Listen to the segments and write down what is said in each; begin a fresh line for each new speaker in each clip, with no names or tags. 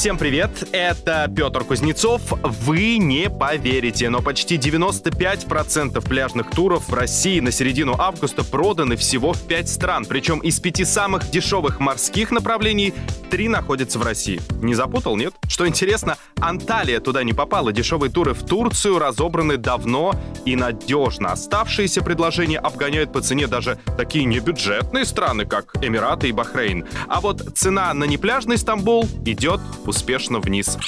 Всем привет, это Петр Кузнецов. Вы не поверите, но почти 95% пляжных туров в России на середину августа проданы всего в 5 стран. Причем из пяти самых дешевых морских направлений три находятся в России. Не запутал, нет? Что интересно, Анталия туда не попала. Дешевые туры в Турцию разобраны давно и надежно. Оставшиеся предложения обгоняют по цене даже такие небюджетные страны, как Эмираты и Бахрейн. А вот цена на непляжный Стамбул идет успешно вниз.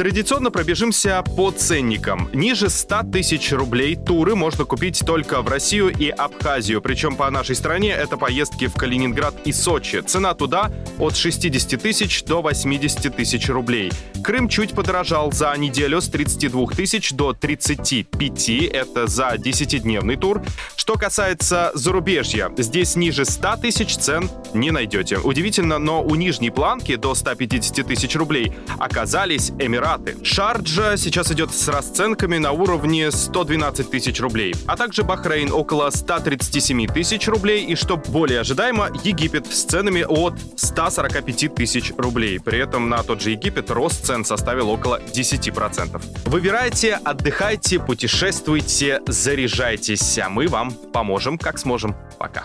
Традиционно пробежимся по ценникам. Ниже 100 тысяч рублей туры можно купить только в Россию и Абхазию. Причем по нашей стране это поездки в Калининград и Сочи. Цена туда от 60 тысяч до 80 тысяч рублей. Крым чуть подорожал за неделю с 32 тысяч до 35. Это за 10-дневный тур. Что касается зарубежья, здесь ниже 100 тысяч цен не найдете. Удивительно, но у нижней планки до 150 тысяч рублей оказались Эмираты Эмираты. Шарджа сейчас идет с расценками на уровне 112 тысяч рублей, а также Бахрейн около 137 тысяч рублей и, что более ожидаемо, Египет с ценами от 145 тысяч рублей. При этом на тот же Египет рост цен составил около 10%. Выбирайте, отдыхайте, путешествуйте, заряжайтесь, а мы вам поможем как сможем. Пока.